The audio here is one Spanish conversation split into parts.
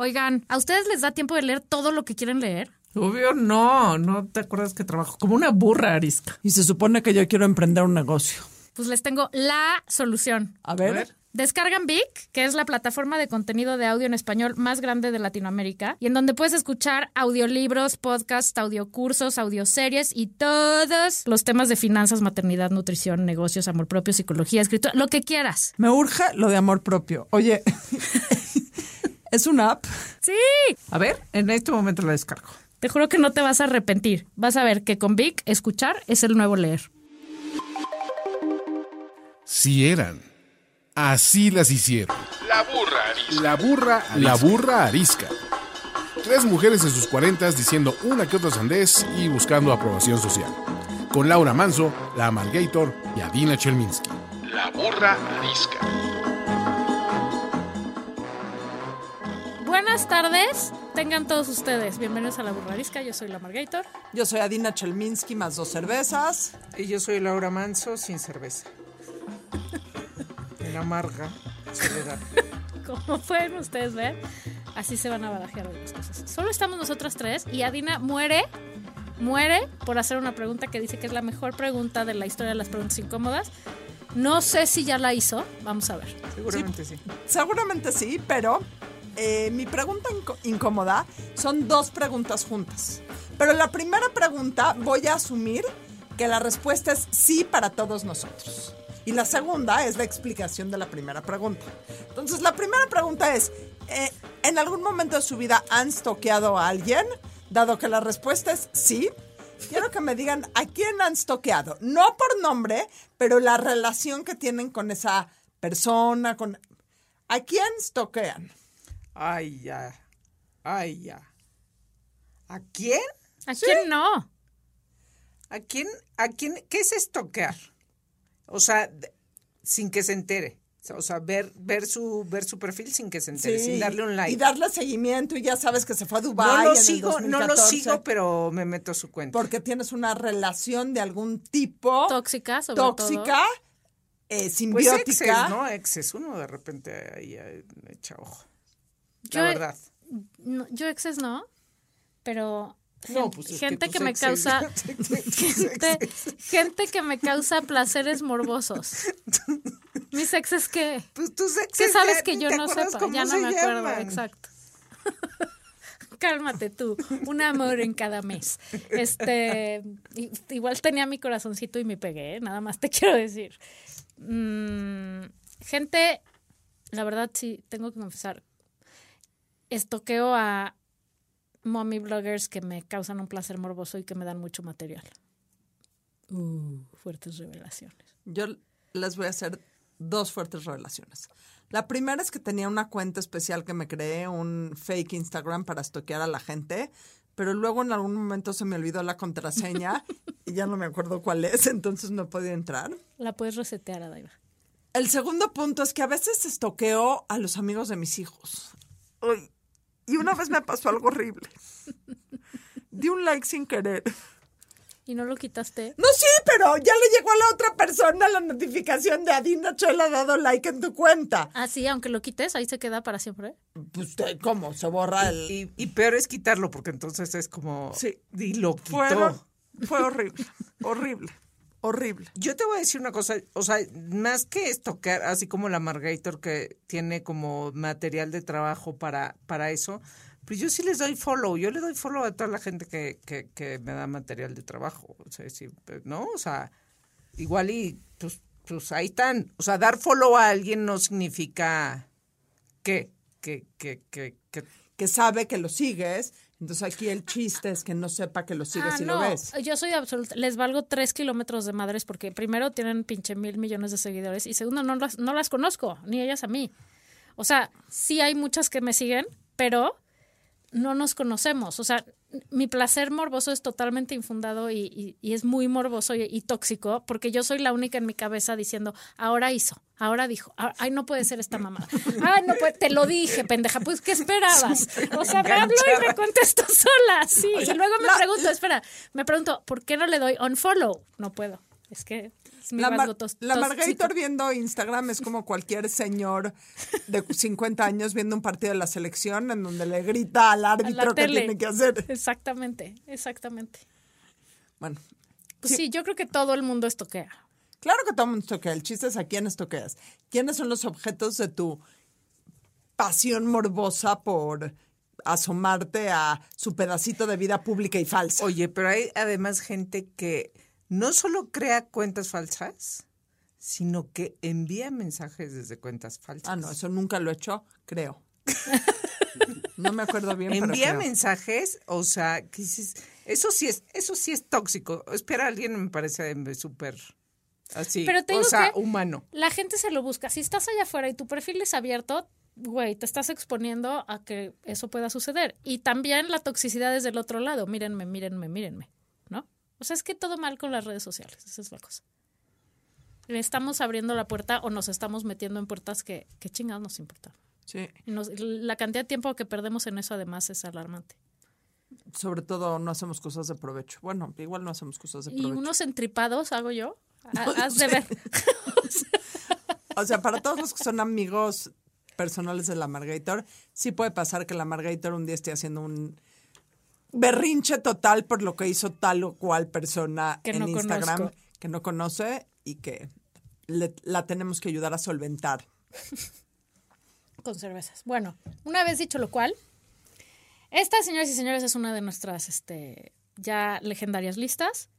Oigan, ¿a ustedes les da tiempo de leer todo lo que quieren leer? Obvio no, no te acuerdas que trabajo como una burra arisca. Y se supone que yo quiero emprender un negocio. Pues les tengo la solución. A ver. A ver. Descargan Vic, que es la plataforma de contenido de audio en español más grande de Latinoamérica, y en donde puedes escuchar audiolibros, podcasts, audiocursos, audioseries y todos los temas de finanzas, maternidad, nutrición, negocios, amor propio, psicología, escritura, lo que quieras. Me urge lo de amor propio. Oye, ¿es una app? Sí, A ver, en este momento la descargo. te juro que no te vas a arrepentir. Vas a ver que con Vic escuchar es el nuevo leer. Si eran. Así las hicieron. La burra arisca. La burra, la burra arisca. Tres mujeres en sus cuarentas diciendo una que otra sandez y buscando aprobación social. Con Laura Manso, la Amalgator y Adina Chelminsky. La burra arisca. Buenas tardes, tengan todos ustedes. Bienvenidos a la Burrarisca, yo soy la Margator. Yo soy Adina Chelminsky, más dos cervezas. Y yo soy Laura Manso sin cerveza. En amarga soledad. Como pueden ustedes ver, así se van a barajear las cosas. Solo estamos nosotras tres y Adina muere, muere por hacer una pregunta que dice que es la mejor pregunta de la historia de las preguntas incómodas. No sé si ya la hizo, vamos a ver. Seguramente sí. Seguramente sí, pero eh, mi pregunta incómoda son dos preguntas juntas. Pero la primera pregunta voy a asumir que la respuesta es sí para todos nosotros. Y la segunda es la explicación de la primera pregunta. Entonces, la primera pregunta es, eh, ¿en algún momento de su vida han stoqueado a alguien? Dado que la respuesta es sí, quiero que me digan a quién han stoqueado. No por nombre, pero la relación que tienen con esa persona, con... ¿A quién stoquean? Ay, ya. Ay, ya. ¿A quién? ¿A quién no? ¿A quién? ¿A quién? ¿Qué es estoquear? O sea, de- sin que se entere. O sea, ver, ver su, ver su perfil sin que se entere, Sí, sin darle un like. Y darle seguimiento y ya sabes que se fue a Dubái no lo en el sigo, no lo 2014, sigo, pero me meto a su cuenta. Porque tienes una relación de algún tipo Tóxica, sobre tóxica, eh, Pues simbiótica. exes, ¿no? Exes. Uno de repente ahí echa ojo. Yo- La verdad. No, yo exes no, pero No, pues es que gente que, me exes- causa gente, gente que me causa placeres morbosos. Mis exes que Pues tus exes. ¿Qué sabes ya que yo no sepa? Ya no me acuerdo, exacto. Cálmate tú, un amor en cada mes. Este, igual tenía mi corazoncito y me pegué, ¿eh? nada más te quiero decir. Mm, gente, la verdad sí, tengo que confesar, estoqueo a mommy bloggers que me causan un placer morboso y que me dan mucho material. Uh, fuertes revelaciones. Yo les voy a hacer dos fuertes relaciones. La primera es que tenía una cuenta especial que me creé, un fake Instagram para estoquear a la gente, pero luego en algún momento se me olvidó la contraseña y ya no me acuerdo cuál es, entonces no podía entrar. La puedes resetear, Adaiva. El segundo punto es que a veces estoqueo a los amigos de mis hijos. Uy, y una vez me pasó algo horrible. Di un like sin querer. ¿Y no lo quitaste? No, sí, pero ya le llegó a la otra persona la notificación de Adina Chela ha dado like en tu cuenta. Ah, sí, aunque lo quites, ahí se queda para siempre. Pues, ¿cómo? Se borra el... Y, y peor es quitarlo, porque entonces es como. Sí. Y lo quitó. Fue, fue horrible, horrible, horrible. Yo te voy a decir una cosa, o sea, más que estoquear, así como la Margator que tiene como material de trabajo para, para eso, pues yo sí les doy follow, yo le doy follow a toda la gente que, que, me da material de trabajo, o sea, sí, ¿no? O sea, igual y pues, pues ahí están, o sea, dar follow a alguien no significa que, que, que, que Que sabe que lo sigues. Entonces aquí el chiste es que no sepa que lo sigues ah, y no, lo ves. yo soy absoluta. Les valgo tres kilómetros de madres porque primero tienen pinche mil millones de seguidores y segundo no las, no las conozco, ni ellas a mí. O sea, sí hay muchas que me siguen, pero no nos conocemos. O sea, mi placer morboso es totalmente infundado y, y- y es muy morboso y, y tóxico porque yo soy la única en mi cabeza diciendo, ahora hizo, ahora dijo, ay, no puede ser esta mamá. Ay, no puede, te lo dije, pendeja, pues, ¿qué esperabas? O sea, me habló y me contestó sola, sí. Y luego me pregunto, espera, me pregunto, ¿por qué no le doy unfollow? No puedo. Es que es mi La, mar- la. Margator viendo Instagram es como cualquier señor de 50 años viendo un partido de la selección en donde le grita al árbitro que tiene que hacer. Exactamente, exactamente. Bueno, Pues sí. yo creo que todo el mundo estoquea. claro que todo el mundo toquea. El chiste es a quiénes toqueas. ¿Quiénes son los objetos de tu pasión morbosa por asomarte a su pedacito de vida pública y falsa? Oye, pero hay además gente que no solo crea cuentas falsas, sino que envía mensajes desde cuentas falsas. Ah, no, eso nunca lo he hecho, creo. No me acuerdo bien, pero Envía creo. mensajes, o sea, que dices, eso sí es, eso sí es tóxico. Espera, alguien me parece súper así, Pero te o sea, que- humano. La gente se lo busca. Si estás allá afuera y tu perfil es abierto, güey, te estás exponiendo a que eso pueda suceder. Y también la toxicidad es del otro lado. Mírenme, mírenme, mírenme. O sea, es que todo mal con las redes sociales. Esa es la cosa. Le estamos abriendo la puerta o nos estamos metiendo en puertas que, que chingados nos importa. Sí, Y nos- la cantidad de tiempo que perdemos en eso además es alarmante. sobre todo no hacemos cosas de provecho. Bueno, igual no hacemos cosas de Y provecho. unos entripados hago yo. Ha- Has de ver. O sea, para todos los que son amigos personales de la Margator, sí puede pasar que la Margator un día esté haciendo un berrinche total por lo que hizo tal o cual persona Que en no Instagram conozco. que no conoce y que le- la tenemos que ayudar a solventar. con cervezas. Bueno, una vez dicho lo cual, esta, señoras y señores, es una de nuestras este, ya legendarias listas.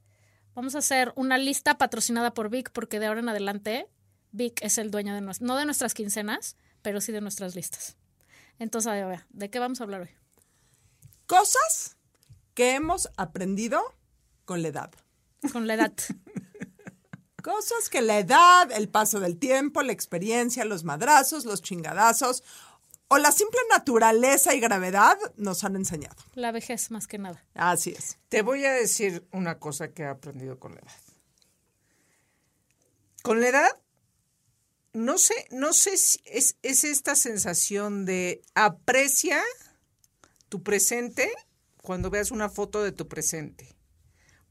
Vamos a hacer una lista patrocinada por Vic porque de ahora en adelante Vic es el dueño de nuestras, no de nuestras quincenas, pero sí de nuestras listas. Entonces, a ver, ¿de qué vamos a hablar hoy? Cosas que hemos aprendido con la edad. Con la edad. Cosas que la edad, el paso del tiempo, la experiencia, los madrazos, los chingadazos o la simple naturaleza y gravedad nos han enseñado. La vejez, más que nada. Así es. Te voy a decir una cosa que he aprendido con la edad. Con la edad, no sé, no sé si es, es esta sensación de aprecia tu presente cuando veas una foto de tu presente.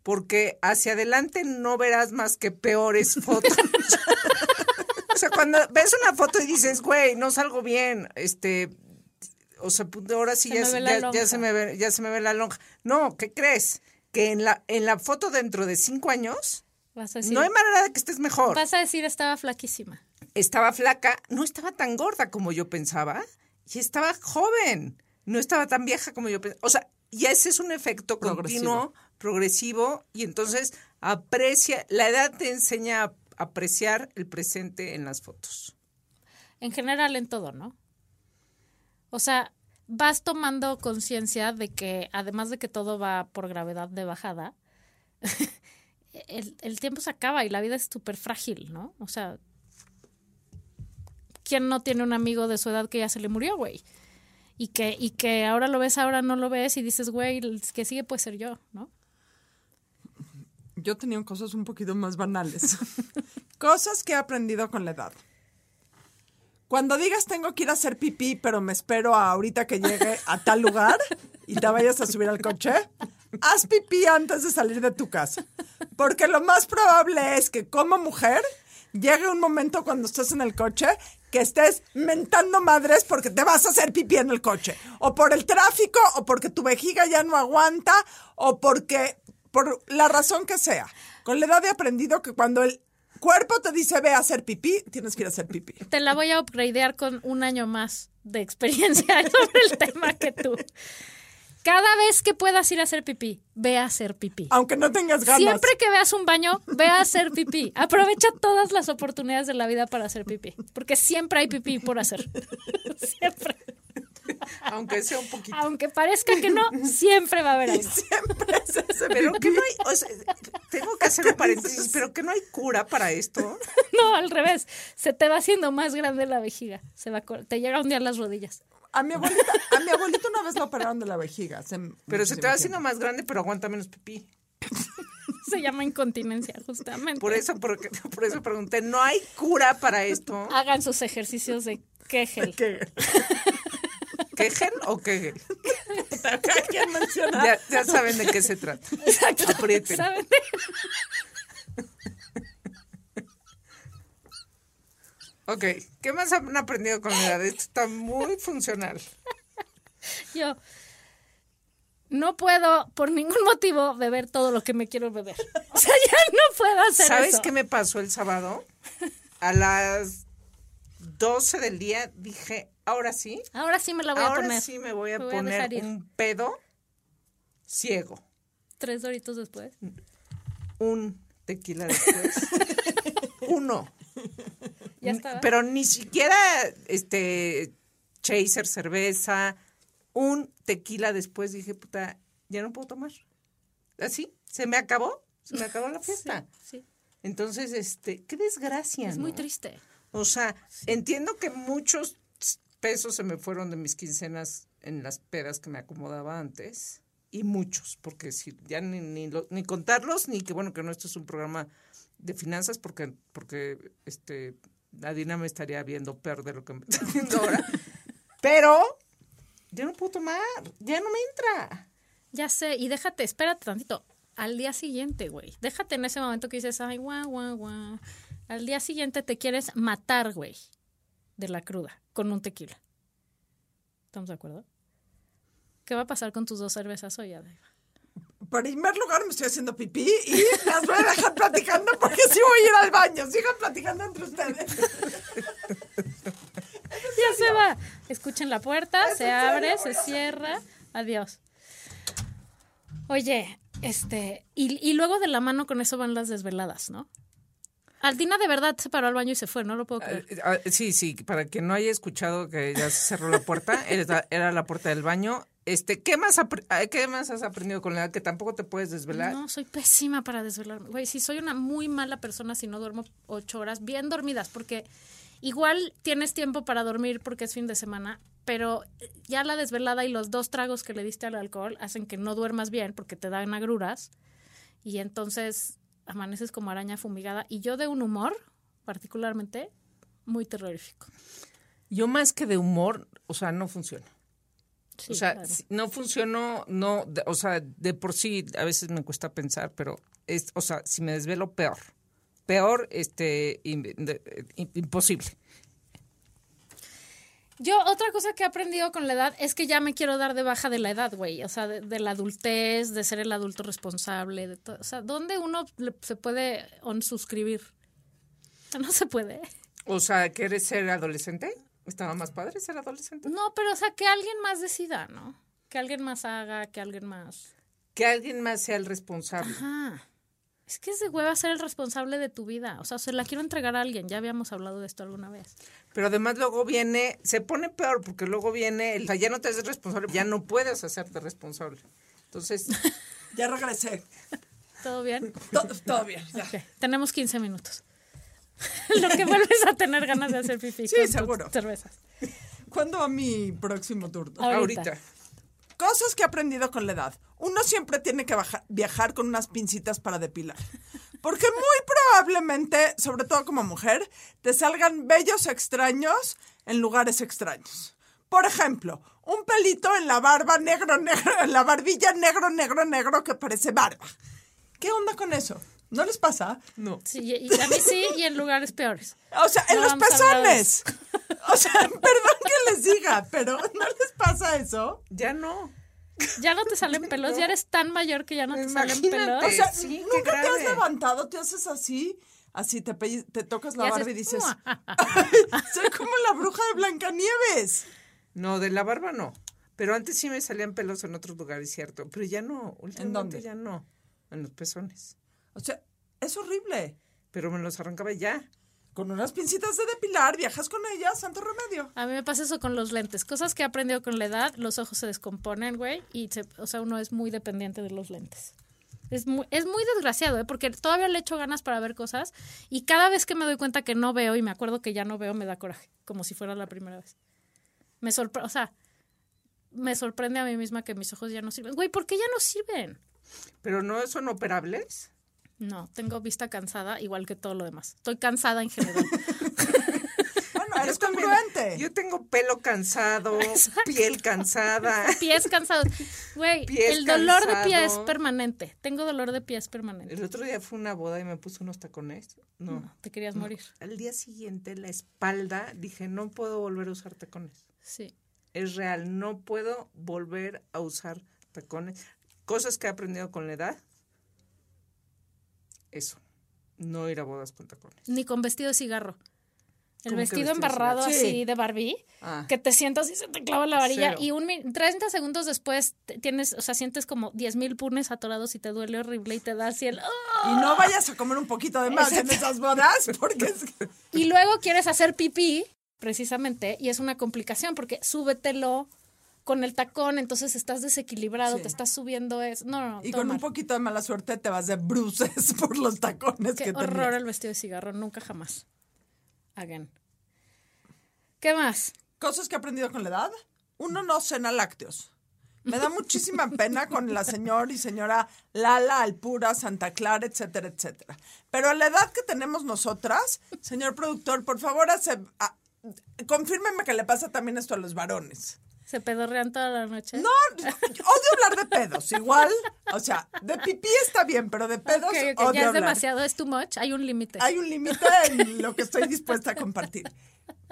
Porque hacia adelante no verás más que peores fotos. o sea, cuando ves una foto y dices, güey, no salgo bien, este, o sea, pu- ahora sí Se ya, ya- ya se me ve, ya se me ve la lonja. No, ¿qué crees? Que en la, en la foto dentro de cinco años Vas a decir, no hay manera de que estés mejor. vas a decir estaba flaquísima. Estaba flaca, no estaba tan gorda como yo pensaba, y estaba joven, no estaba tan vieja como yo pensaba. O sea, y ese es un efecto continuo, progresivo, y entonces aprecia, la edad te enseña a apreciar el presente en las fotos. En general en todo, ¿no? O sea, vas tomando conciencia de que además de que todo va por gravedad de bajada, el, el tiempo se acaba y la vida es súper frágil, ¿no? O sea, ¿quién no tiene un amigo de su edad que ya se le murió, güey? Y que, y que ahora lo ves, ahora no lo ves y dices, güey, el que sigue puede ser yo, ¿no? Yo tenía cosas un poquito más banales. cosas que he aprendido con la edad. Cuando digas tengo que ir a hacer pipí, pero me espero a ahorita que llegue a tal lugar y te vayas a subir al coche, haz pipí antes de salir de tu casa. Porque lo más probable es que como mujer llegue un momento cuando estés en el coche que estés mentando madres porque te vas a hacer pipí en el coche. O por el tráfico, o porque tu vejiga ya no aguanta, o porque, por la razón que sea. Con la edad he aprendido que cuando el cuerpo te dice ve a hacer pipí, tienes que ir a hacer pipí. Te la voy a upgradear con un año más de experiencia sobre el tema que tú. Cada vez que puedas ir a hacer pipí, ve a hacer pipí. Aunque no tengas ganas. Siempre que veas un baño, ve a hacer pipí. Aprovecha todas las oportunidades de la vida para hacer pipí. Porque siempre hay pipí por hacer. Siempre. Aunque sea un poquito. Aunque parezca que no, siempre va a haber algo. Siempre es ese Pero que no hay, o sea, tengo que hacer un paréntesis, pero que no hay cura para esto. No, al revés. Se te va haciendo más grande la vejiga. Se va te llega un día a las rodillas. A mi abuelita, a mi abuelita una vez la operaron de la vejiga. hace Pero se te va haciendo más grande, pero aguanta menos pipí. Se llama incontinencia, justamente. Por eso, porque- por eso pregunté, ¿no hay cura para esto? Hagan sus ejercicios de Kegel. ¿Qué? ¿Kegel o Kegel? Ya, ya saben de qué se trata. Exacto. Aprieten. ¿Saben? Ok, ¿qué más han aprendido con la edad? Esto está muy funcional. Yo no puedo por ningún motivo beber todo lo que me quiero beber. O sea, ya no puedo hacer ¿Sabes eso. qué me pasó el sábado? A las 12 del día dije, ahora sí, Ahora sí me la voy a ahora poner. sí me voy a Me voy a poner un pedo ciego. Tres doritos después. Un tequila después. Uno. Ya estaba. Pero ni siquiera este chaser, cerveza, un tequila después dije, puta, ya no puedo tomar. Así, se me acabó, se me acabó la fiesta. Sí, Entonces, este, qué desgracia. es muy triste. O sea, entiendo que muchos pesos se me fueron de mis quincenas en las pedas que me acomodaba antes. Y muchos, porque si ya ni, ni, lo- ni contarlos, ni que bueno que no esto es un programa de finanzas, porque, porque este Adina me estaría viendo peor de lo que me está viendo ahora. Pero ya no puedo tomar, ya no me entra. Ya sé, y déjate, espérate tantito. Al día siguiente, güey. Déjate en ese momento que dices, ay, guau, guau, guau. Al día siguiente te quieres matar, güey, de la cruda, con un tequila. ¿Estamos de acuerdo? ¿Qué va a pasar con tus dos cervezas hoy, Adela? En primer lugar me estoy haciendo pipí y las voy a dejar platicando porque sí voy a ir al baño. Sigan platicando entre ustedes. Ya se va. Escuchen la puerta, ¿Es se abre, se cierra. Adiós. Oye, este, y, y luego de la mano con eso van las desveladas, ¿no? Aldina de verdad se paró al baño y se fue, no lo puedo creer. Ah, sí, sí, para quien no haya escuchado que ya se cerró la puerta, era, era la puerta del baño. Este, ¿qué más, ¿Qué más has aprendido con la edad que tampoco te puedes desvelar? No, soy pésima para desvelarme. Güey, sí, soy una muy mala persona si no duermo ocho horas bien dormidas, porque igual tienes tiempo para dormir porque es fin de semana, pero ya la desvelada y los dos tragos que le diste al alcohol hacen que no duermas bien porque te dan agruras y entonces amaneces como araña fumigada. Y yo de un humor, particularmente, muy terrorífico. Yo más que de humor, o sea, no funciona. Sí, o sea, claro. no funcionó, no, o sea, de por sí a veces me cuesta pensar, pero es, o sea, si me desvelo peor, peor, este, im- imposible. Yo, otra cosa que he aprendido con la edad es que ya me quiero dar de baja de la edad, güey. O sea, de, de la adultez, de ser el adulto responsable, de todo. O sea, ¿dónde uno se puede suscribir? No se puede. O sea, ¿quieres ser adolescente? Estaba más padre ser adolescente. No, pero o sea, que alguien más decida, ¿no? Que alguien más haga, que alguien más. Que alguien más sea el responsable. Ajá. Es que es de hueva ser el responsable de tu vida. O sea, se la quiero entregar a alguien. Ya habíamos hablado de esto alguna vez. Pero además luego viene, se pone peor porque luego viene, el, o sea, ya no te haces responsable, ya no puedes hacerte responsable. Entonces, Ya regresé. ¿Todo bien? To- todo bien, ya. Tenemos 15 minutos. Lo que vuelves a tener ganas de hacer pipí. Sí, con tus seguro. Cervezas. ¿Cuándo va mi próximo turno? Ahorita. ahorita. Cosas que he aprendido con la edad. Uno siempre tiene que baja- viajar con unas pincitas para depilar. Porque muy probablemente, sobre todo como mujer, te salgan bellos extraños en lugares extraños. Por ejemplo, un pelito en la barba negro, negro, en la barbilla negro, negro, negro que parece barba. ¿Qué onda con eso? ¿No les pasa? No. Sí, y a mí sí, y en lugares peores. O sea, en No los pezones. O sea, perdón que les diga, pero ¿no les pasa eso? Ya no. Ya no te salen pelos, ya eres tan mayor que ya no te salen pelos. O sea, Sí, nunca te has levantado, te haces así, así te, te tocas la Y barba haces, y dices, soy como la bruja de Blancanieves. No, de la barba no. Pero antes sí me salían pelos en otros lugares, cierto. Pero ya no. Últimamente dónde? ya no. En los pezones. O sea, es horrible. Pero me los arrancaba ya. Con unas pincitas de depilar, viajas con ellas, santo remedio. A mí me pasa eso con los lentes. Cosas que he aprendido con la edad, los ojos se descomponen, güey, y se, o sea, uno es muy dependiente de los lentes. Es muy, es muy desgraciado, ¿eh? porque todavía le echo ganas para ver cosas y cada vez que me doy cuenta que no veo y me acuerdo que ya no veo, me da coraje, como si fuera la primera vez. Me sorprende, o sea, me sorprende a mí misma que mis ojos ya no sirven. Güey, ¿por qué ya no sirven? Pero no son operables. No, tengo vista cansada, igual que todo lo demás. Estoy cansada en general. Bueno, eres congruente. Yo tengo pelo cansado, piel cansada. Pies cansados. Güey, el dolor de pies cansado. permanente. Tengo dolor de pies permanente. El otro día fue una boda y me puse unos tacones. No. Te querías morir. Al día siguiente, la espalda, dije, no puedo volver a usar tacones. Sí. Es real, no puedo volver a usar tacones. Cosas que he aprendido con la edad. Eso. No ir a bodas con tacones. Ni con vestido de cigarro. El ¿Cómo que vestido embarrado cigarro? así Sí. de Barbie, Ah. que te sientas y se te clava la varilla Cero. y un mi- 30 segundos después tienes, o sea, sientes como 10 mil punes atorados y te duele horrible y te da así el... ¡ah! Y no vayas a comer un poquito de más en esas bodas, porque es que- Y luego quieres hacer pipí, precisamente, y es una complicación porque súbetelo con el tacón, entonces estás desequilibrado, Sí. te estás subiendo es... No, no, no. y con un poquito de mala suerte te vas de bruces por los tacones Qué que horror tenías. el vestido de cigarro, nunca jamás. Again. ¿Qué más? Cosas que he aprendido con la edad. Uno no cena lácteos. Me da muchísima pena con la señora y señora Lala, Alpura, Santa Clara, etcétera, etcétera. Pero a la edad que tenemos nosotras, señor productor, por favor, hace, ah, confírmeme que le pasa también esto a los varones. ¿Se pedorrean toda la noche? No, odio hablar de pedos, igual. O sea, de pipí está bien, pero de pedos Ok, ok, odio ya es hablar. demasiado, es too much, hay un límite. Hay un límite en lo que estoy dispuesta a compartir.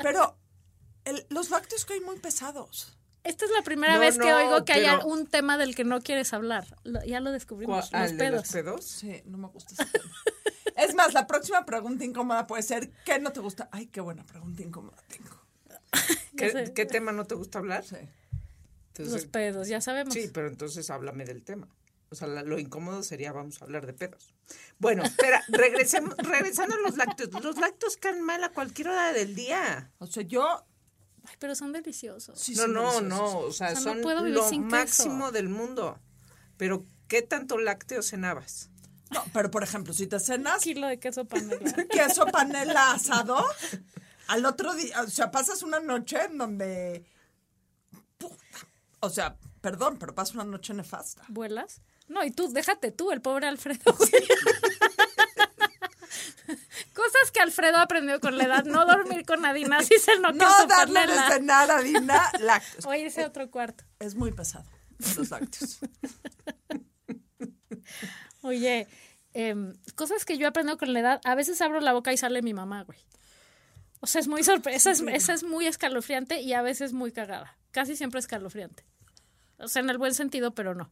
Pero el- los lácteos que hay muy pesados. Esta es la primera No, vez que no, oigo que haya un tema del que no quieres hablar. Lo- ya lo descubrimos, ¿Cuál? los ¿Al de pedos. los pedos? Sí, no me gusta ese tema. Es más, la próxima pregunta incómoda puede ser, ¿qué no te gusta? Ay, qué buena pregunta incómoda tengo. ¿Qué, tema no te gusta hablar? Sí. Entonces, Los pedos, ya sabemos. Sí, pero entonces háblame del tema. O sea, la- lo incómodo sería vamos a hablar de pedos. Bueno, espera, regresemos, regresando a los lácteos. Los lácteos caen mal a cualquier hora del día. O sea, yo... Ay, pero son deliciosos. sí no, son no, deliciosos. no. O sea, O sea, no son puedo vivir lo sin queso. máximo del mundo. Pero, ¿qué tanto lácteo cenabas? No, pero por ejemplo, si te cenas Kilo de queso panela. queso panela asado, al otro día, o sea, pasas una noche en donde... O sea, perdón, pero pasas una noche nefasta. ¿Vuelas? No, y tú, déjate tú, el pobre Alfredo. Cosas que Alfredo aprendió con la edad. No dormir con Adina si se no No darle de cenar a Dina lácteos. O irse a otro cuarto. Es muy pesado, los lácteos. Oye, em, cosas que yo he aprendido con la edad. A veces abro la boca y sale mi mamá, güey. O sea, es muy sorpresa. Esa es, esa es muy escalofriante y a veces muy cagada. Casi siempre escalofriante. O sea, en el buen sentido, pero no.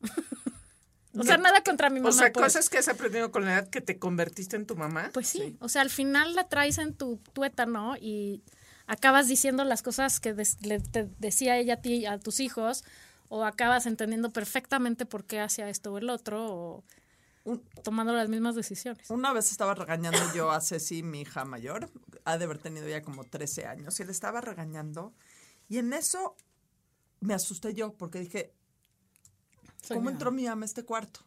o sea, nada contra mi mamá. O sea, pues. cosas que has aprendido con la edad que te convertiste en tu mamá. Pues sí. O sea, al final la traes en tu tuétano y acabas diciendo las cosas que des- le- te decía ella a ti, a tus hijos, o acabas entendiendo perfectamente por qué hacía esto o el otro, o tomando las mismas decisiones. Una vez estaba regañando yo a Ceci, mi hija mayor, ha de haber tenido ya como 13 años, y le estaba regañando, y en eso me asusté yo, porque dije, Soy ¿cómo entró mi ama a este cuarto?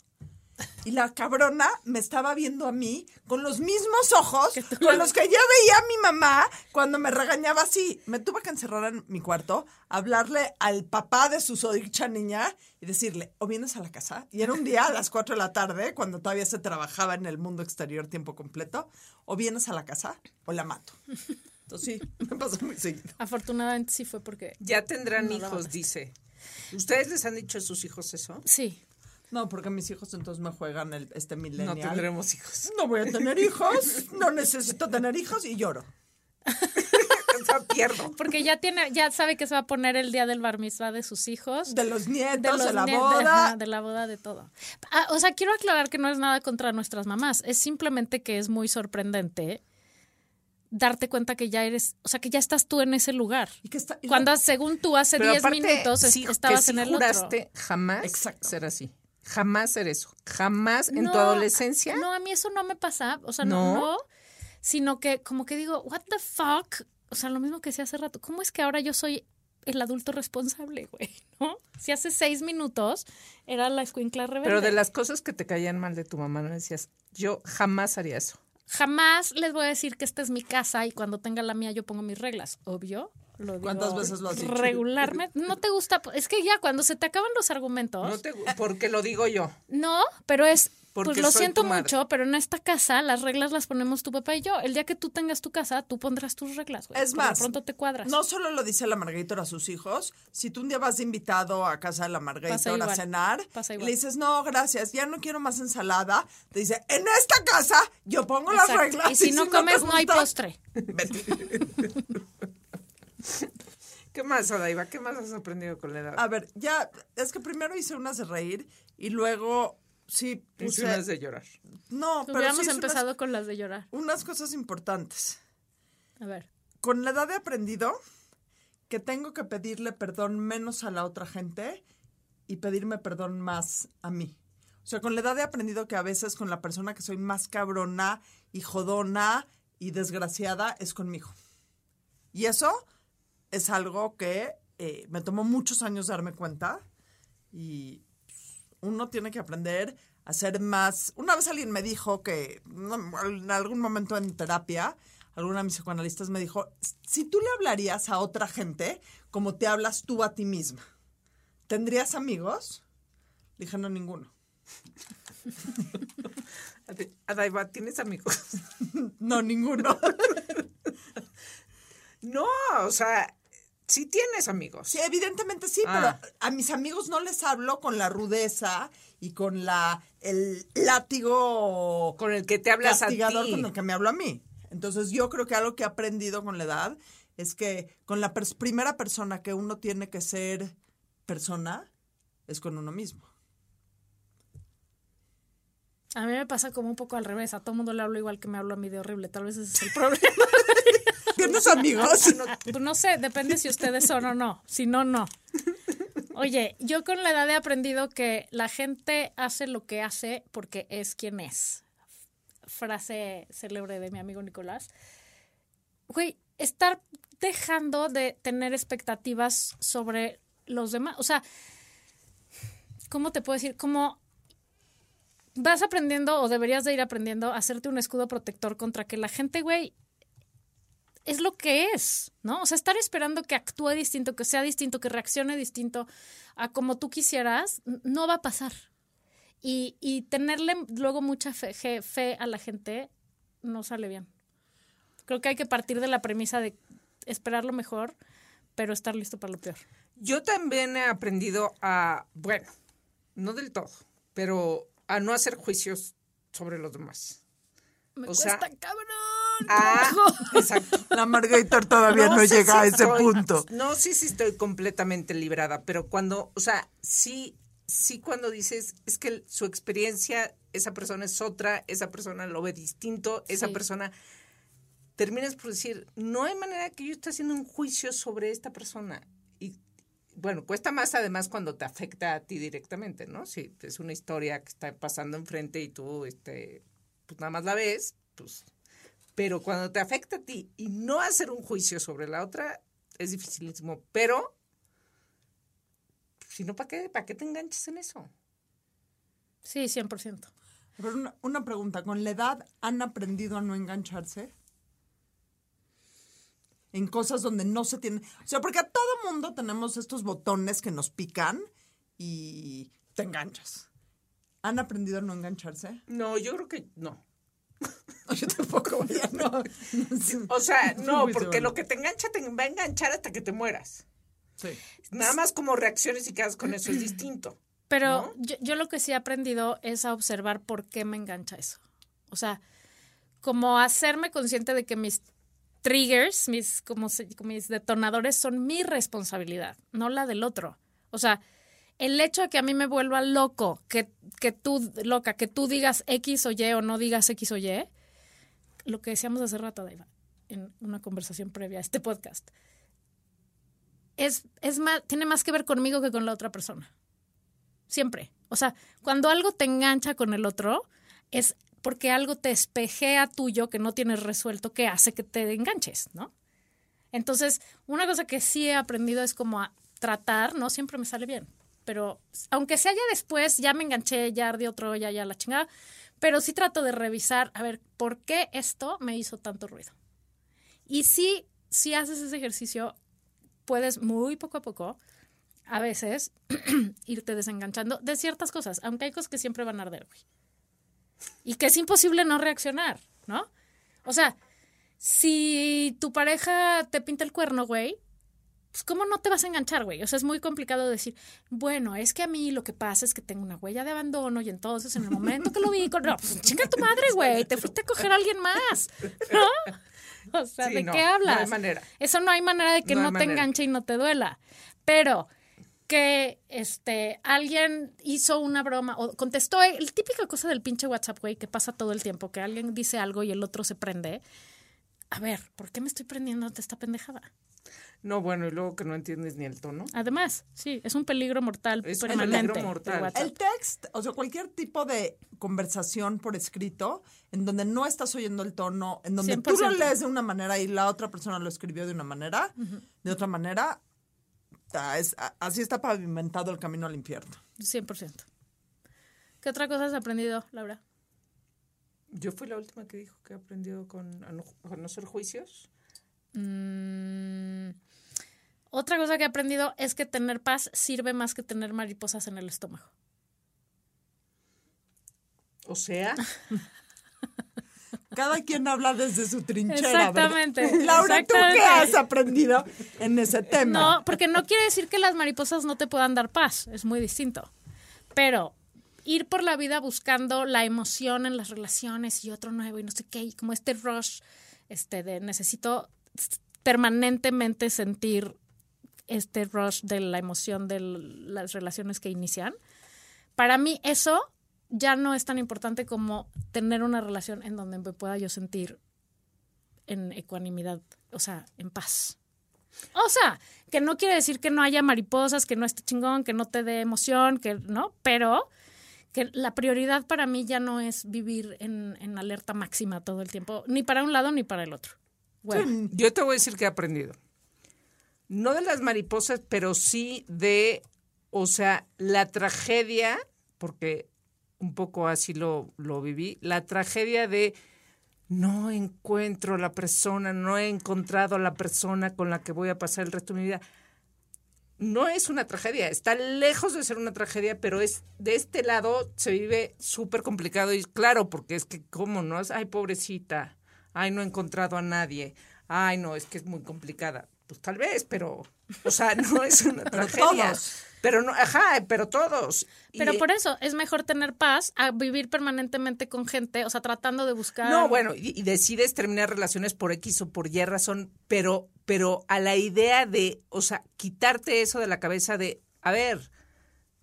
Y la cabrona me estaba viendo a mí con los mismos ojos con los que yo veía a mi mamá cuando me regañaba así. Me tuve que encerrar en mi cuarto, hablarle al papá de su sodicha niña y decirle, o vienes a la casa. Y era un día a las 4 de la tarde, cuando todavía se trabajaba en el mundo exterior tiempo completo, o vienes a la casa o la mato. Entonces sí, me pasó muy seguido. Afortunadamente sí fue porque... Ya tendrán No hijos, dice. ¿Ustedes les han dicho a sus hijos eso? Sí. No, porque mis hijos entonces me juegan el, este No millennial. tendremos hijos. No voy a tener hijos, no necesito tener hijos y lloro. O sea, pierdo. Porque ya tiene, ya sabe que se va a poner el día del bar mitzvah de sus hijos. De los nietos, de, los la de- boda. ajá, de la boda, de todo. Ah, o sea, quiero aclarar que no es nada contra nuestras mamás. Es simplemente que es muy sorprendente darte cuenta que ya eres, o sea, que ya estás tú en ese lugar. Y que está- y Cuando según tú hace Pero 10 aparte, minutos sí, estabas que sí en el juraste otro. jamás Exacto. ser así. Jamás ser eso. Jamás en tu No, adolescencia. No, a mí eso no me pasa. O sea, no, ¿No? no, sino que como que digo, what the fuck. O sea, lo mismo que decía hace rato. ¿Cómo es que ahora yo soy el adulto responsable, güey? ¿No? Si hace seis minutos era la escuincla rebelde. Pero de las cosas que te caían mal de tu mamá, no decías, yo jamás haría eso. Jamás les voy a decir que esta es mi casa y cuando tenga la mía yo pongo mis reglas. Obvio. Lo digo ¿Cuántas veces lo has dicho? Regularmente. No te gusta. Es que ya cuando se te acaban los argumentos. No te, porque lo digo yo. No, pero es Porque pues lo siento mucho, pero en esta casa las reglas las ponemos tu papá y yo. El día que tú tengas tu casa, tú pondrás tus reglas, güey. Es porque de más, pronto te cuadras. No solo lo dice la Margarita a sus hijos, si tú un día vas de invitado a casa de la Margarita Pasa a cenar Pasa y le dices, no, gracias, ya no quiero más ensalada, te dice, en esta casa yo pongo las reglas. Y si no te comes, no hay postre. vete". ¿Qué más, Adaiva? ¿Qué más has aprendido con la edad? A ver, ya, es que primero hice unas de reír y luego sí Hice puse... unas de llorar. No, pero Hubiéramos sí empezado unas, con las de llorar. unas cosas importantes. A ver. Con la edad he aprendido que tengo que pedirle perdón menos a la otra gente y pedirme perdón más a mí. O sea, con la edad he aprendido que a veces con la persona que soy más cabrona y jodona y desgraciada es conmigo. Y eso es algo que eh, me tomó muchos años darme cuenta y pues, uno tiene que aprender a ser más... Una vez alguien me dijo que en algún momento en terapia, alguna de mis psicoanalistas me dijo, si tú le hablarías a otra gente como te hablas tú a ti misma, ¿tendrías amigos? Le dije, no, ninguno. Adaiva, ¿tienes amigos? No, ninguno. no, o sea, sí tienes amigos. Sí, evidentemente sí, Ah. pero a mis amigos no les hablo con la rudeza y con la el látigo Con el que te hablas a castigador ti. con el que me hablo a mí. Entonces yo creo que algo que he aprendido con la edad es que con la pers- primera persona que uno tiene que ser persona es con uno mismo. A mí me pasa como un poco al revés. A todo mundo le hablo igual que me hablo a mí de horrible. Tal vez ese es el problema. ¿Tienes amigos? Pues no sé, depende si ustedes son o no. Si no, no. Oye, yo con la edad he aprendido que la gente hace lo que hace porque es quien es. Frase célebre de mi amigo Nicolás. Güey, estar dejando de tener expectativas sobre los demás. O sea, ¿cómo te puedo decir? Como vas aprendiendo o deberías de ir aprendiendo a hacerte un escudo protector contra que la gente, güey, es lo que es, ¿no? O sea, estar esperando que actúe distinto, que sea distinto, que reaccione distinto a como tú quisieras, no va a pasar. Y, y tenerle luego mucha fe, fe a la gente no sale bien. Creo que hay que partir de la premisa de esperar lo mejor, pero estar listo para lo peor. Yo también he aprendido a, bueno, no del todo, pero a no hacer juicios sobre los demás. Me O sea, cuesta cabrón. Ah, exacto. La Margator todavía no, sé llega a ese estoy- punto. No sé si estoy completamente librada, pero cuando, o sea, sí, sí cuando dices, es que su experiencia, esa persona es otra, esa persona lo ve distinto, esa Sí. persona, terminas por decir, no hay manera que yo esté haciendo un juicio sobre esta persona. Y bueno, cuesta más además cuando te afecta a ti directamente, ¿no? Si es una historia que está pasando enfrente y tú, este, pues nada más la ves, pues pero cuando te afecta a ti y no hacer un juicio sobre la otra, es dificilísimo. Pero, si no, ¿para qué, ¿para qué te enganches en eso? Sí, 100%. Pero una, una pregunta, ¿con la edad han aprendido a no engancharse? En cosas donde no se tienen... O sea, porque a todo mundo tenemos estos botones que nos pican y te enganchas. ¿Han aprendido a no engancharse? No, yo creo que no. Yo tampoco, ya no. O sea, no, porque lo que te engancha te va a enganchar hasta que te mueras. Sí. Nada más como reacciones y quedas con eso es distinto. Pero yo, yo lo que sí he aprendido es a observar por qué me engancha eso. O sea, como hacerme consciente de que mis triggers, mis, como se- como mis detonadores son mi responsabilidad, no la del otro. O sea, el hecho de que a mí me vuelva loco, que, que tú, loca, que tú digas X o Y o no digas X o Y, lo que decíamos hace rato, Daiva, en una conversación previa a este podcast, es, es más, tiene más que ver conmigo que con la otra persona. Siempre. O sea, cuando algo te engancha con el otro, es porque algo te espejea tuyo que no tienes resuelto que hace que te enganches, ¿no? Entonces, una cosa que sí he aprendido es como a tratar, no siempre me sale bien, pero aunque sea ya después, ya me enganché, ya ardió otro, ya, ya la chingada, pero sí trato de revisar, a ver, ¿por qué esto me hizo tanto ruido? Y sí, si haces ese ejercicio, puedes muy poco a poco, a veces, irte desenganchando de ciertas cosas, aunque hay cosas que siempre van a arder, güey. y que es imposible no reaccionar, ¿no? O sea, si tu pareja te pinta el cuerno, güey, pues ¿cómo no te vas a enganchar, güey? O sea, es muy complicado decir, bueno, es que a mí lo que pasa es que tengo una huella de abandono y entonces en el momento que lo vi, con... no, pues chinga tu madre, güey, te fuiste a coger a alguien más, ¿no? O sea, Sí, ¿de no, qué no hay hablas? manera. Eso no hay manera de que No te manera. enganche y no te duela. Pero que este alguien hizo una broma o contestó el típica cosa del pinche WhatsApp, güey, que pasa todo el tiempo, que alguien dice algo y el otro se prende. A ver, ¿por qué me estoy prendiendo ante esta pendejada? No, bueno, y luego que no entiendes ni el tono. Además, sí, es un peligro mortal Es un peligro mortal. el text, o sea, cualquier tipo de conversación por escrito en donde no estás oyendo el tono, en donde tú lo 100%. lees de una manera y la otra persona lo escribió de una manera, de otra manera, ta, es- a- así está pavimentado el camino al infierno. 100%. ¿Qué otra cosa has aprendido, Laura? Yo fui la última que dijo que aprendió con a no, a no hacer juicios. Mm, otra cosa que he aprendido es que tener paz sirve más que tener mariposas en el estómago. O sea, Cada quien habla desde su trinchera. ¿verdad? Exactamente, Laura, ¿tú qué has aprendido en ese tema? No, porque no quiere decir que las mariposas no te puedan dar paz, es muy distinto. Pero ir por la vida buscando la emoción en las relaciones y otro nuevo y no sé qué, y como este rush este de necesito permanentemente sentir este rush de la emoción de las relaciones que inician. Para mí eso ya no es tan importante como tener una relación en donde me pueda yo sentir en ecuanimidad, o sea, en paz. O sea, que no quiere decir que no haya mariposas, que no esté chingón, que no te dé emoción, que no, pero que la prioridad para mí ya no es vivir en, en alerta máxima todo el tiempo, ni para un lado ni para el otro. Bueno, yo te voy a decir que he aprendido. No de las mariposas, pero sí de, o sea, la tragedia, porque un poco así lo, lo viví, la tragedia de no encuentro la persona, no he encontrado a la persona con la que voy a pasar el resto de mi vida. No es una tragedia, está lejos de ser una tragedia, pero es de este lado se vive súper complicado y claro, porque es que, ¿cómo no? Ay, pobrecita, ay, no he encontrado a nadie, ay, no, es que es muy complicada. Pues tal vez, pero, o sea, no es una tragedia. todos. Pero no, ajá, pero todos. pero Y- por eso es mejor tener paz a vivir permanentemente con gente, o sea, tratando de buscar... No, bueno, y, y decides terminar relaciones por X o por Y razón, pero, pero a la idea de, o sea, quitarte eso de la cabeza de, a ver,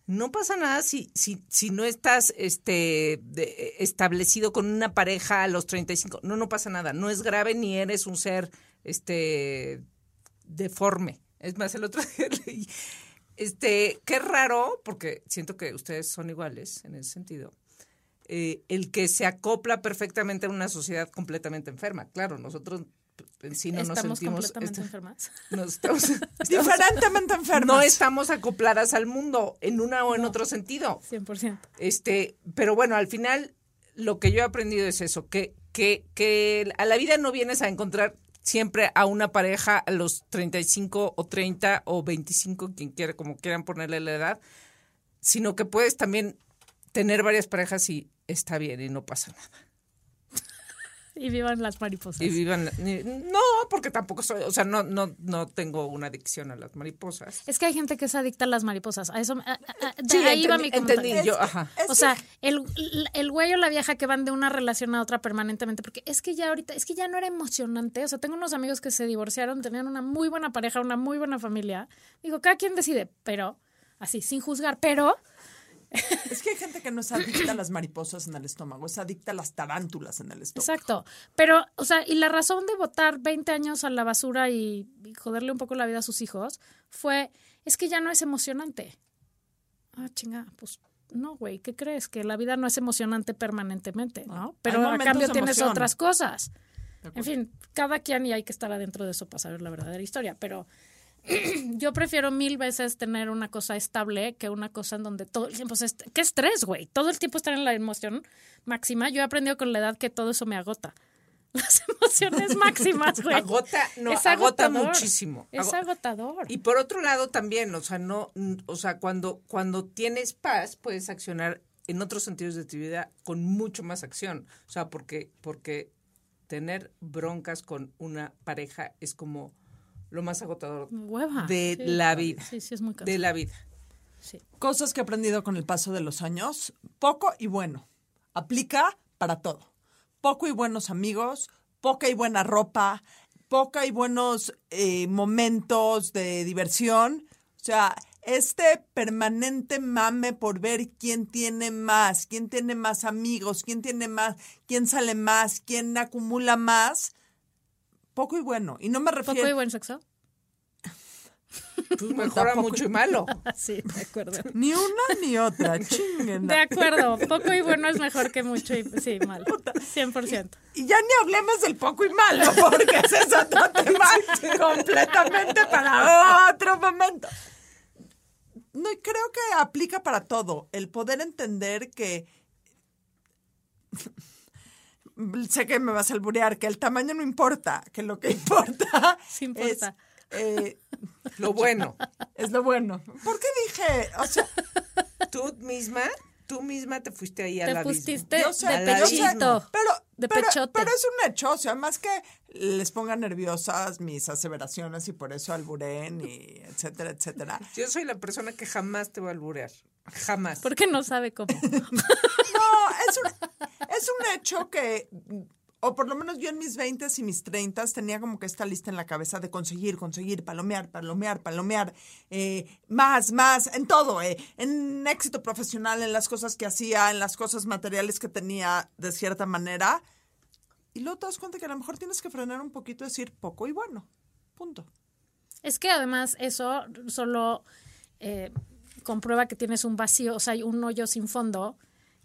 no pasa nada si, si, si no estás este, de- establecido con una pareja a los 35. No, no pasa nada. No es grave ni eres un ser este, deforme. Es más, el otro día leí, este, qué raro, porque siento que ustedes son iguales en ese sentido eh, el que se acopla perfectamente a una sociedad completamente enferma. Claro, nosotros en sí no nos Estamos sentimos... completamente este, enfermas. no estamos- estamos- Diferentemente enfermas. no estamos acopladas al mundo en una o en otro sentido. 100%. Este, pero bueno, al final lo que yo he aprendido es eso, que, que, que a la vida no vienes a encontrar siempre a una pareja a los 35 o 30 o 25, quien quiera, como quieran ponerle la edad, sino que puedes también tener varias parejas y está bien y no pasa nada. Y vivan las mariposas. Y vivan, ni- no, porque tampoco soy, o sea, no, no, no tengo una adicción a las mariposas. Es que hay gente que es adicta a las mariposas. A eso, a- a- a- de Sí, ahí va mi comentario. entendí, yo, ajá. O sea, el, el güey o la vieja que van de una relación a otra permanentemente, porque es que ya ahorita, es que ya no era emocionante. O sea, tengo unos amigos que se divorciaron, tenían una muy buena pareja, una muy buena familia. Digo, cada quien decide, pero, así, sin juzgar, pero Es que hay gente que no es adicta a las mariposas en el estómago, es adicta a las tarántulas en el estómago. Exacto. Pero, o sea, y la razón de votar 20 años a la basura y, y joderle un poco la vida a sus hijos fue, es que ya no es emocionante. Ah, chinga, pues no, güey, ¿qué crees? Que la vida no es emocionante permanentemente, ¿no? Pero a cambio tienes emoción. otras cosas. En fin, cada quien y hay que estar adentro de eso para saber la verdadera historia, pero yo prefiero mil veces tener una cosa estable que una cosa en donde todo el tiempo es qué estrés, güey. Todo el tiempo estar en la emoción máxima. Yo he aprendido con la edad que todo eso me agota. Las emociones máximas, güey. Agota, no, Es agota agotador. muchísimo. Es Ago- agotador. Y por otro lado también, o sea, no, o sea, cuando, cuando tienes paz, puedes accionar en otros sentidos de tu vida con mucho más acción. O sea, porque, porque tener broncas con una pareja es como lo más agotador Hueva. de Sí, la vida. Sí, sí, es muy De cansado. la vida. Sí. Cosas que he aprendido con el paso de los años, poco y bueno. Aplica para todo. Poco y buenos amigos, poca y buena ropa, poca y buenos eh, momentos de diversión. O sea, este permanente mame por ver quién tiene más, quién tiene más amigos, quién tiene más, quién sale más, quién acumula más. Poco y bueno. Y no me refiero... ¿Poco y buen sexo? Pues mejora mucho y malo. Sí, de acuerdo. Ni una ni otra, chinguen. De acuerdo, poco y bueno es mejor que mucho y sí, mal. 100%. Y ya ni hablemos del poco y malo, porque ese es otro tema completamente para otro momento. No, y creo que aplica para todo. El poder entender que. Sé que me vas a alburear, que el tamaño no importa, que lo que importa. Sí importa. Es, eh, Lo bueno. es lo bueno. ¿Por qué dije? O sea, Tú misma, tú misma te fuiste ahí al Te abismo. pusiste Yo sé, de pechito. Pero, De pero, pechote. pero es un hecho, o sea, más que les ponga nerviosas mis aseveraciones y por eso alburen y etcétera, etcétera. Yo soy la persona que jamás te va a alburear. Jamás. Porque no sabe cómo. No, es un, es un hecho que, o por lo menos yo en mis 20 y mis 30 tenía como que esta lista en la cabeza de conseguir, conseguir, palomear, palomear, palomear, eh, más, más, en todo, eh, en éxito profesional, en las cosas que hacía, en las cosas materiales que tenía de cierta manera. Y luego te das cuenta que a lo mejor tienes que frenar un poquito y decir poco y bueno. Punto. Es que además eso solo eh, comprueba que tienes un vacío, o sea, hay un hoyo sin fondo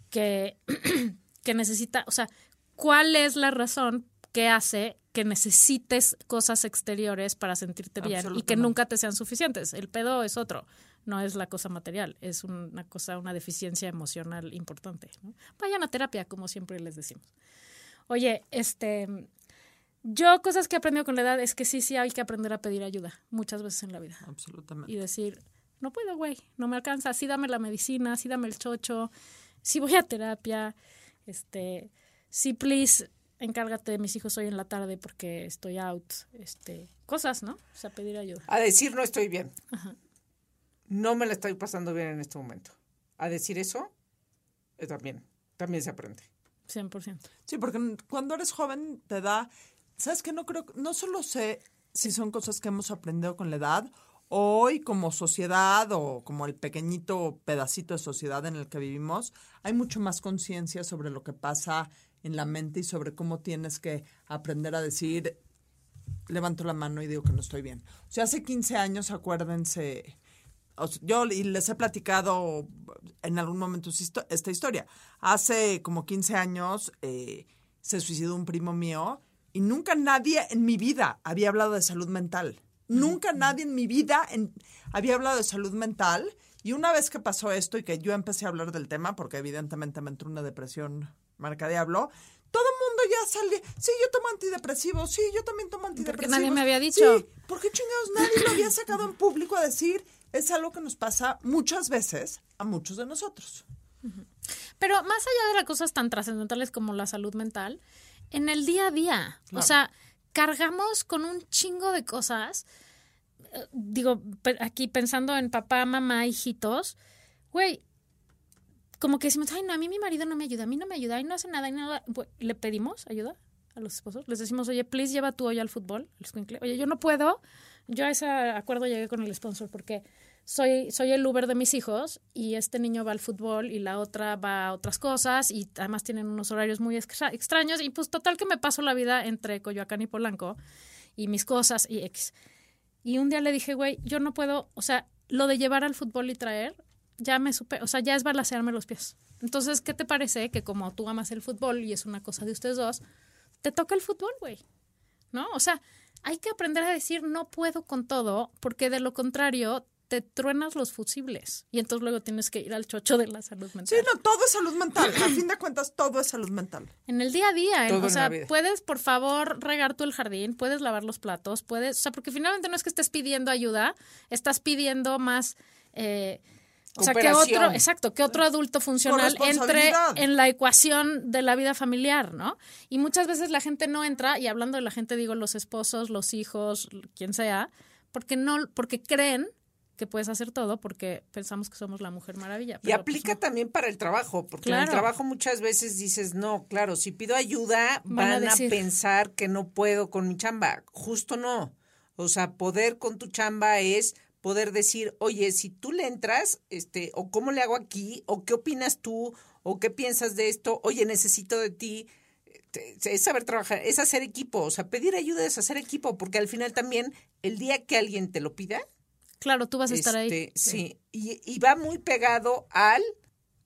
que, que necesita, o sea, ¿cuál es la razón que hace que necesites cosas exteriores para sentirte bien y que nunca te sean suficientes? El pedo es otro, no es la cosa material, es una cosa, una deficiencia emocional importante. ¿no? Vayan a terapia, como siempre les decimos. Oye, este, yo cosas que he aprendido con la edad es que sí, sí hay que aprender a pedir ayuda muchas veces en la vida Absolutamente. y decir, no puedo, güey, no me alcanza, sí dame la medicina, sí dame el chocho, sí voy a terapia, este, sí, please, encárgate de mis hijos hoy en la tarde porque estoy out, este, cosas, ¿no? O sea, pedir ayuda. A decir no estoy bien. No me la estoy pasando bien en este momento. A decir eso, eh, también, también se aprende. 100%. Sí, porque cuando eres joven te da, sabes que no creo, no solo sé si son cosas que hemos aprendido con la edad, hoy como sociedad o como el pequeñito pedacito de sociedad en el que vivimos, hay mucho más conciencia sobre lo que pasa en la mente y sobre cómo tienes que aprender a decir, levanto la mano y digo que no estoy bien. O sea, hace 15 años, acuérdense, yo les he platicado en algún momento esta historia. Hace como 15 años eh, se suicidó un primo mío y nunca nadie en mi vida había hablado de salud mental. Nunca nadie en mi vida en- había hablado de salud mental. Y una vez que pasó esto y que yo empecé a hablar del tema, porque evidentemente me entró una depresión marca diablo, todo el mundo ya sale, sí, yo tomo antidepresivos, sí, yo también tomo antidepresivos. nadie me había dicho. Sí, ¿por qué chingados nadie lo había sacado en público a decir? Es algo que nos pasa muchas veces a muchos de nosotros. Pero más allá de las cosas tan trascendentales como la salud mental, en el día a día, o sea, cargamos con un chingo de cosas. eh, Digo, aquí pensando en papá, mamá, hijitos, güey, como que decimos, ay, no, a mí mi marido no me ayuda, a mí no me ayuda, ay, no hace nada, y nada. ¿Le pedimos ayuda a los esposos? Les decimos, oye, please lleva tú hoy al fútbol, al. Oye, yo no puedo. Yo a ese acuerdo llegué con el sponsor porque soy, soy el Uber de mis hijos y este niño va al fútbol y la otra va a otras cosas y además tienen unos horarios muy extra- extraños y pues total que me paso la vida entre Coyoacán y Polanco y mis cosas y X. Y un día le dije, güey, yo no puedo, o sea, lo de llevar al fútbol y traer, ya me supe, o sea, ya es balasearme los pies. Entonces, ¿qué te parece que como tú amas el fútbol y es una cosa de ustedes dos, te toca el fútbol, güey? ¿No? O sea, hay que aprender a decir no puedo con todo, porque de lo contrario te truenas los fusibles y entonces luego tienes que ir al chocho de la salud mental. Sí, no, todo es salud mental. A fin de cuentas, todo es salud mental. En el día a día, Todo o en sea, la vida. puedes por favor regar tú el jardín, puedes lavar los platos, puedes, o sea, porque finalmente no es que estés pidiendo ayuda, estás pidiendo más, eh, O sea, que otro, exacto, que otro adulto funcional entre en la ecuación de la vida familiar, ¿no? Y muchas veces la gente no entra, y hablando de la gente digo los esposos, los hijos, quien sea, porque no, porque creen que puedes hacer todo, porque pensamos que somos la mujer maravilla. Y aplica pues, no. también para el trabajo, porque en el trabajo muchas veces dices, no, claro, si pido ayuda Van a van a, pensar que no puedo con mi chamba. Justo no. O sea, poder con tu chamba es poder decir, oye, si tú le entras, este, o cómo le hago aquí, o qué opinas tú, o qué piensas de esto, oye, necesito de ti. Es saber trabajar, es hacer equipo, o sea, pedir ayuda es hacer equipo, porque al final también, el día que alguien te lo pida, Claro, tú vas a estar ahí. este, Sí, y, y va muy pegado al,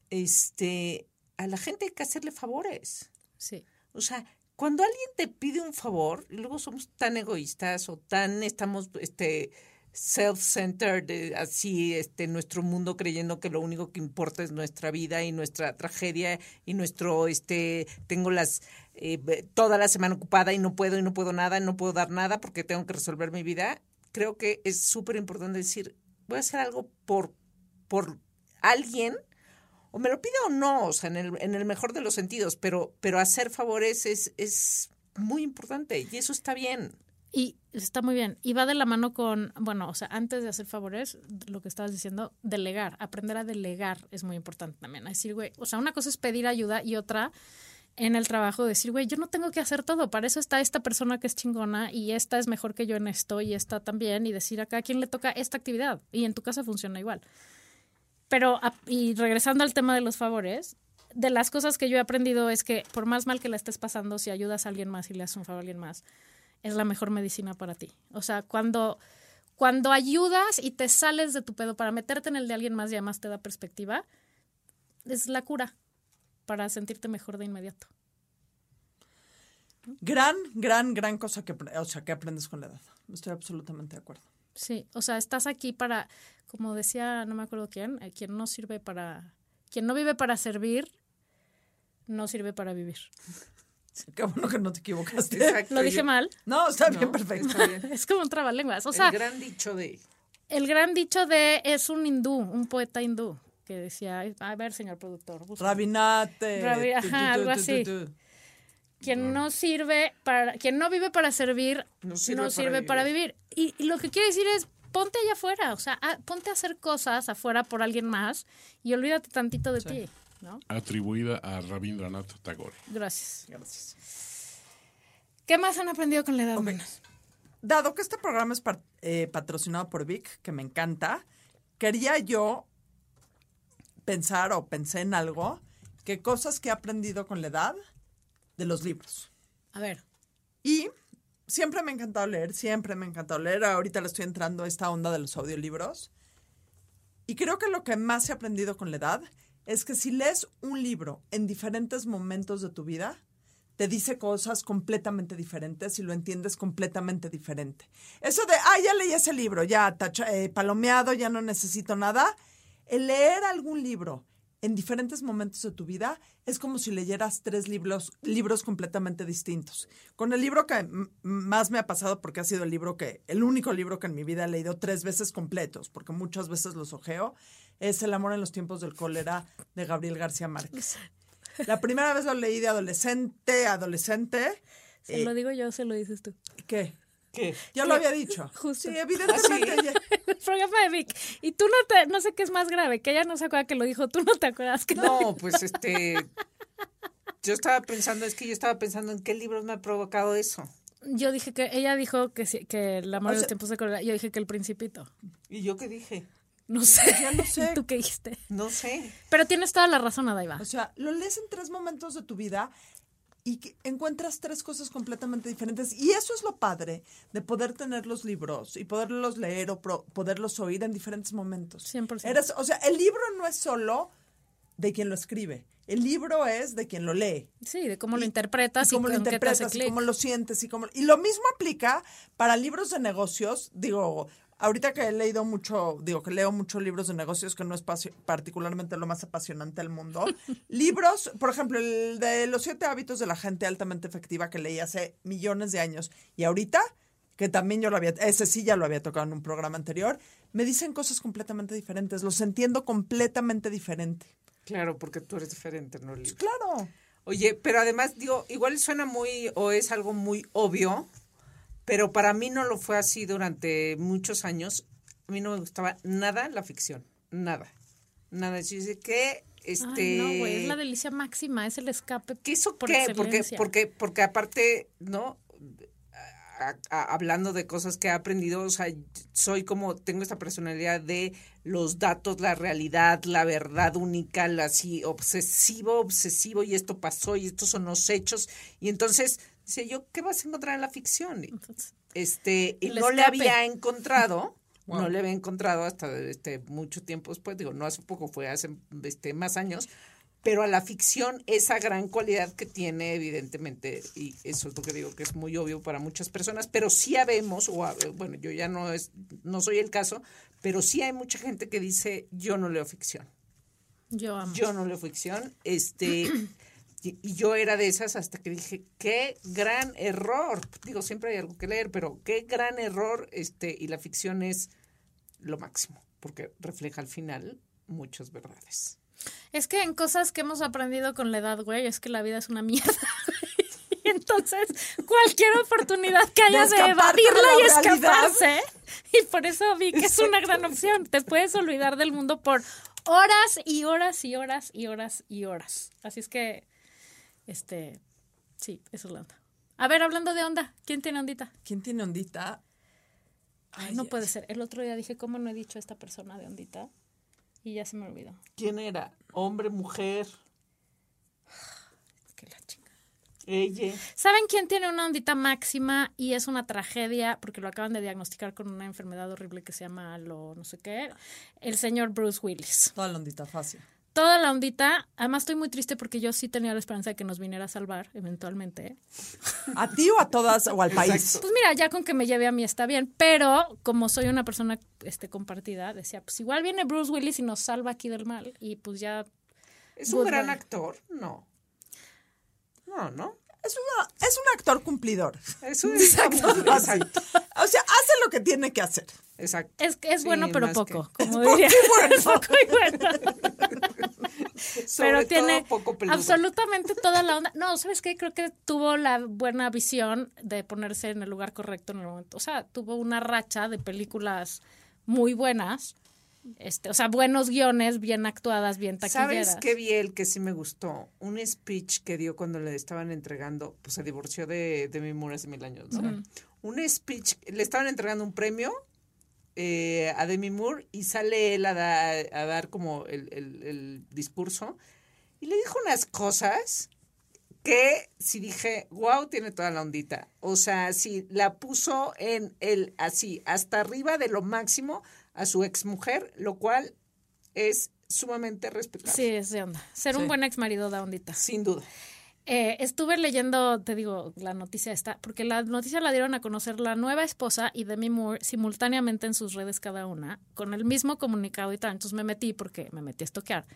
este, a la gente hay que hacerle favores. Sí. O sea, cuando alguien te pide un favor, y luego somos tan egoístas o tan estamos, este, self-centered, eh, así, este, nuestro mundo creyendo que lo único que importa es nuestra vida y nuestra tragedia y nuestro, este, tengo las, eh, toda la semana ocupada y no puedo y no puedo nada, no puedo dar nada porque tengo que resolver mi vida. Creo que es súper importante decir, voy a hacer algo por, por alguien o me lo pide o no, o sea, en el, en el mejor de los sentidos, pero, pero hacer favores es, es muy importante y eso está bien. Y está muy bien. Y va de la mano con, bueno, o sea, antes de hacer favores, lo que estabas diciendo, delegar, aprender a delegar es muy importante también. Decir, güey, o sea, una cosa es pedir ayuda y otra en el trabajo decir, güey, yo no tengo que hacer todo, para eso está esta persona que es chingona y esta es mejor que yo en esto y esta también y decir a cada quien le toca esta actividad y en tu casa funciona igual. Pero, a- y regresando al tema de los favores, de las cosas que yo he aprendido es que por más mal que la estés pasando, si ayudas a alguien más y le haces un favor a alguien más, es la mejor medicina para ti. O sea, cuando, cuando ayudas y te sales de tu pedo para meterte en el de alguien más y además te da perspectiva, es la cura para sentirte mejor de inmediato. Gran, gran, gran cosa que, o sea, que aprendes con la edad. Estoy absolutamente de acuerdo. Sí, o sea, estás aquí para, como decía, no me acuerdo quién, eh, quien no sirve para, quien no vive para servir, no sirve para vivir. Qué bueno que no te equivocaste. Exacto. Lo dije Yo- mal. No, está No, bien, perfecto. está bien. Es como un trabalenguas. O sea, el gran dicho de el gran dicho de es un hindú, un poeta hindú, que decía, a ver, señor productor, busca. Rabinate. Rabi- ajá, algo así. quien no sirve para, quien no vive para servir, No no sirve para para, vivir. Y, y lo que quiere decir es, ponte allá afuera, o sea, a- ponte a hacer cosas afuera por alguien más y olvídate tantito de ti, ¿no? Atribuida a Rabindranath Tagore. Gracias. Gracias. ¿Qué más han aprendido con la edad? menos? Dado que este programa es eh, patrocinado por Vic, que me encanta, quería yo pensar o pensé en algo, que cosas que he aprendido con la edad de los libros. A ver, Y siempre me ha encantado leer, siempre me ha encantado leer. Ahorita le estoy entrando a esta onda de los audiolibros. Y creo que lo que más he aprendido con la edad es que si lees un libro en diferentes momentos de tu vida, te dice cosas completamente diferentes y lo entiendes completamente diferente. Eso de, ah, ya leí ese libro, ya tacha- eh, palomeado, ya no necesito nada. El leer algún libro en diferentes momentos de tu vida es como si leyeras tres libros, libros completamente distintos. Con el libro que más me ha pasado, porque ha sido el libro que, el único libro que en mi vida he leído tres veces completos, porque muchas veces los ojeo, es El amor en los tiempos del cólera de Gabriel García Márquez. La primera vez lo leí de adolescente, adolescente. se eh, lo digo yo, se lo dices tú. ¿Qué? ¿Qué? Ya lo había dicho. Justo. Sí, evidentemente. ya- El programa de Vic. Y tú no te, no sé qué es más grave, que ella no se acuerda que lo dijo, tú no te acuerdas que lo No, pues este. Yo estaba pensando, es que yo estaba pensando en qué libros me ha provocado eso. Yo dije que, ella dijo que, sí- que el amor O de los tiempos de cólera, yo dije que el principito. ¿Y yo qué dije? No sé. Ya no sé. ¿Tú qué dijiste? No sé. Pero tienes toda la razón, Adaiva. O sea, lo lees en tres momentos de tu vida y que encuentras tres cosas completamente diferentes. Y eso es lo padre de poder tener los libros y poderlos leer o pro- poderlos oír en diferentes momentos. 100%. Eres, o sea, el libro no es solo de quien lo escribe. El libro es de quien lo lee. Sí, de cómo lo interpretas y, cómo lo interpretas y cómo lo sientes y cómo y lo mismo aplica para libros de negocios digo ahorita que he leído mucho digo que leo muchos libros de negocios que no es particularmente lo más apasionante del mundo libros por ejemplo el de los siete hábitos de la gente altamente efectiva que leí hace millones de años y ahorita que también yo lo había, ese sí ya lo había tocado en un programa anterior, me dicen cosas completamente diferentes, los entiendo completamente diferente. Claro, porque tú eres diferente, ¿no? Liv? Claro. Oye, pero además, digo, igual suena muy, o es algo muy obvio, pero para mí no lo fue así durante muchos años. A mí no me gustaba nada la ficción, nada. Nada. Yo dice que, este... Ay, no, güey, es la delicia máxima, es el escape. ¿Qué eso por qué? Porque, porque, porque aparte, ¿no? A- a- hablando de cosas que he aprendido, o sea, soy como, tengo esta personalidad de los datos, la realidad, la verdad única, la así, obsesivo, obsesivo, y esto pasó, y estos son los hechos. Y entonces, dice yo, ¿qué vas a encontrar en la ficción? Este, y no le había encontrado, Wow. no le había encontrado hasta este mucho tiempo después, digo, no hace poco, fue hace este más años, pero a la ficción esa gran cualidad que tiene evidentemente y eso es lo que digo que es muy obvio para muchas personas, pero sí habemos o bueno, yo ya no es no soy el caso, pero sí hay mucha gente que dice, "Yo no leo ficción." yo amo. Yo no leo ficción, este y yo era de esas hasta que dije, qué gran error. Digo, siempre hay algo que leer, pero qué gran error, este, y la ficción es lo máximo, porque refleja al final muchas verdades. Es que en cosas que hemos aprendido con la edad, güey, es que la vida es una mierda. Y entonces, cualquier oportunidad que haya De de, evadirla y realidad. escaparse. Y por eso vi que es una gran opción. Te puedes olvidar del mundo por horas y horas y horas y horas y horas. Así es que, este, sí, eso es la onda. A ver, hablando de onda, ¿quién tiene ondita? ¿Quién tiene ondita? Ay, no puede ser. El otro día dije, ¿cómo no he dicho a esta persona de ondita? Y ya se me olvidó. ¿Quién era? Hombre, mujer, Que la chinga. ella. ¿Saben quién tiene una ondita máxima y es una tragedia porque lo acaban de diagnosticar con una enfermedad horrible que se llama lo no sé qué? El señor Bruce Willis. Toda la ondita fácil. Toda la ondita, además estoy muy triste porque yo sí tenía la esperanza de que nos viniera a salvar eventualmente. ¿A ti o a todas o al país? Pues mira, ya con que me lleve a mí está bien, pero como soy una persona este compartida, decía, pues igual viene Bruce Willis y nos salva aquí del mal y pues ya ¿Es un gran actor? No. No, ¿no? Es, una, es un actor cumplidor. Es un exacto. Así. O sea, hace lo que tiene que hacer. Exacto. es, es Sí, bueno pero poco, que- como diría. bueno. Poco y bueno. Sobre pero tiene poco absolutamente toda la onda. No, ¿sabes qué? Creo que tuvo la buena visión de ponerse en el lugar correcto en el momento. O sea, tuvo una racha de películas muy buenas. Este, o sea, buenos guiones, bien actuadas, bien taquilleras. ¿Sabes qué vi el que sí me gustó? Un speech que dio cuando le estaban entregando, pues se divorció de Demi Moore hace mil años, ¿no? Un speech, le estaban entregando un premio eh, a Demi Moore y sale él a, da- a dar como el, el- el discurso y le dijo unas cosas que si dije, wow, tiene toda la ondita. O sea, si la puso en el, así, hasta arriba de lo máximo a su exmujer, lo cual es sumamente respetable. Sí, es de onda. Ser Sí. un buen ex marido da ondita. Sin duda. Eh, estuve leyendo, te digo, la noticia esta, porque la noticia la dieron a conocer la nueva esposa y Demi Moore simultáneamente en sus redes cada una, con el mismo comunicado y tal. Entonces me metí porque me metí a estoquear.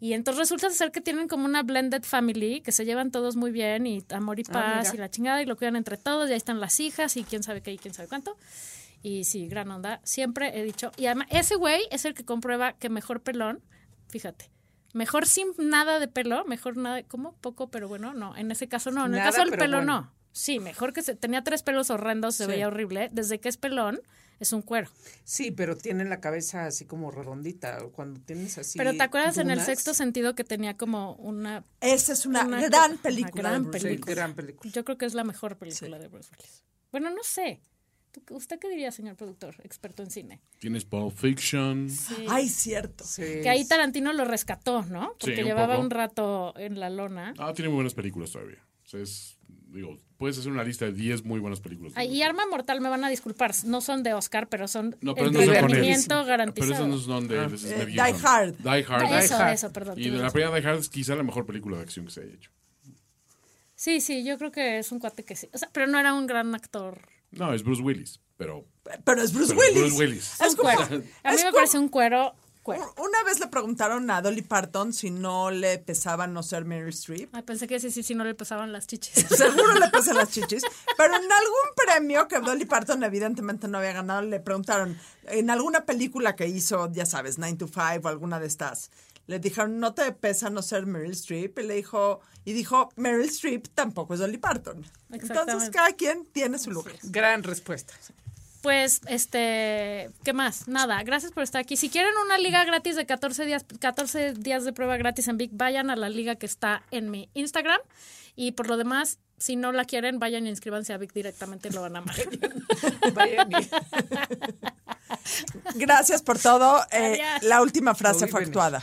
Y entonces resulta ser que tienen como una blended family, que se llevan todos muy bien y amor y Ah, paz y la chingada y lo cuidan entre todos, y ahí están las hijas y quién sabe qué y quién sabe cuánto. Y sí, gran onda. Siempre he dicho, y además ese güey es el que comprueba que mejor pelón, fíjate, mejor sin nada de pelo, mejor nada, ¿cómo? Poco, pero bueno, no, en ese caso no, en el Nada, caso del pelo bueno. no. Sí, mejor que se, tenía tres pelos horrendos, se Sí. veía horrible. Desde que es pelón, es un cuero. Sí, pero tiene la cabeza así como redondita. Cuando tienes así. pero ¿te acuerdas en el sexto sentido que tenía como una... Esa es una, Una- gran una película. gran de Bruce Sí, Willis. gran película. Yo creo que es la mejor película de Bruce Willis. Bueno, no sé. ¿Tú- ¿Usted qué diría, señor productor, experto en cine? Tienes Pulp Fiction. Sí. Ay, cierto. Sí. Que ahí Tarantino lo rescató, ¿no? Porque Sí, un llevaba poco. un rato en la lona. Ah, tiene muy buenas películas todavía. O sea, es, digo, puedes hacer una lista de 10 muy buenas películas. Ay, y Arma Mortal me van a disculpar, no son de Oscar, pero son No, pero no son con él. entretenimiento Pero garantizado. esos no son de... es Eh, Mel Die. Hard. Die Hard. Ah, eso, Die Hard. eso, perdón. Y de la primera Die Hard es quizá la mejor película de acción que se haya hecho. Sí, sí, yo creo que es un cuate que sí. O sea, pero no era un gran actor. No, es Bruce Willis, pero... Pero es Bruce pero Willis. Bruce Willis. Es un como- cuero. A mí es me como- parece un cuero. Una vez le preguntaron a Dolly Parton si no le pesaba no ser Meryl Streep. Ay, pensé que sí, sí, sí, no le pesaban las chichis. Seguro le pesan las chichis. Pero en algún premio que Dolly Parton evidentemente no había ganado, le preguntaron, en alguna película que hizo, ya sabes, 9 to 5 o alguna de estas, le dijeron, ¿no te pesa no ser Meryl Streep? Y le dijo, y dijo, Meryl Streep tampoco es Dolly Parton. Entonces cada quien tiene su lugar. Gran respuesta. Pues, este, ¿qué más? Nada, gracias por estar aquí. Si quieren una liga gratis de 14 días, 14 días de prueba gratis en Vic, vayan a la liga que está en mi Instagram. Y por lo demás, si no la quieren, vayan y inscríbanse a Vic directamente y lo van a amar. Vayan y- Gracias por todo. Eh, la última frase fue venir. actuada.